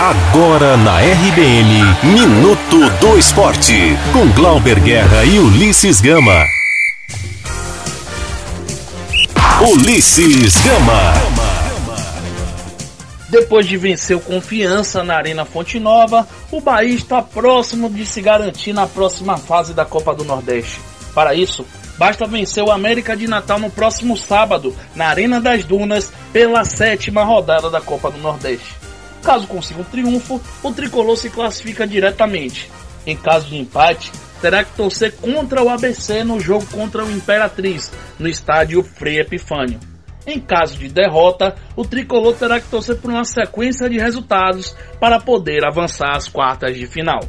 Agora na RBN, Minuto do Esporte, com Glauber Guerra e Ulisses Gama. Ulisses Gama. Depois de vencer o Confiança na Arena Fonte Nova, o Bahia está próximo de se garantir na próxima fase da Copa do Nordeste. Para isso, basta vencer o América de Natal no próximo sábado, na Arena das Dunas, pela sétima rodada da Copa do Nordeste. Caso consiga um triunfo, o tricolor se classifica diretamente. Em caso de empate, terá que torcer contra o ABC no jogo contra o Imperatriz, no estádio Frei Epifânio. Em caso de derrota, o tricolor terá que torcer por uma sequência de resultados para poder avançar às quartas de final.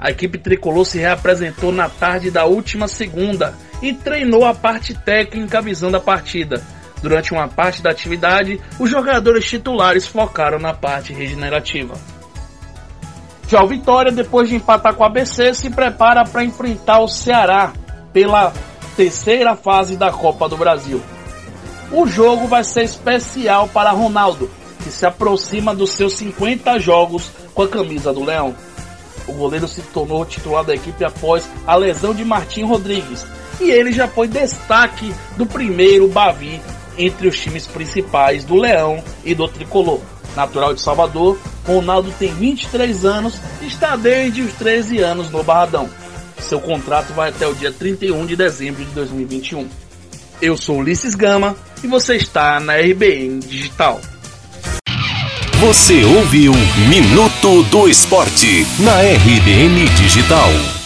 A equipe tricolor se reapresentou na tarde da última segunda e treinou a parte técnica visando a partida Durante uma parte da atividade, os jogadores titulares focaram na parte regenerativa. Já o Vitória, depois de empatar com a ABC, se prepara para enfrentar o Ceará pela terceira fase da Copa do Brasil. O jogo vai ser especial para Ronaldo, que se aproxima dos seus 50 jogos com a camisa do Leão. O goleiro se tornou titular da equipe após a lesão de Martim Rodrigues, e ele já foi destaque do primeiro Bavi entre os times principais do Leão e do Tricolor. Natural de Salvador, Ronaldo tem 23 anos e está desde os 13 anos no Barradão. Seu contrato vai até o dia 31 de dezembro de 2021. Eu sou Ulisses Gama e você está na RBN Digital. Você ouviu Minuto do Esporte na RBN Digital.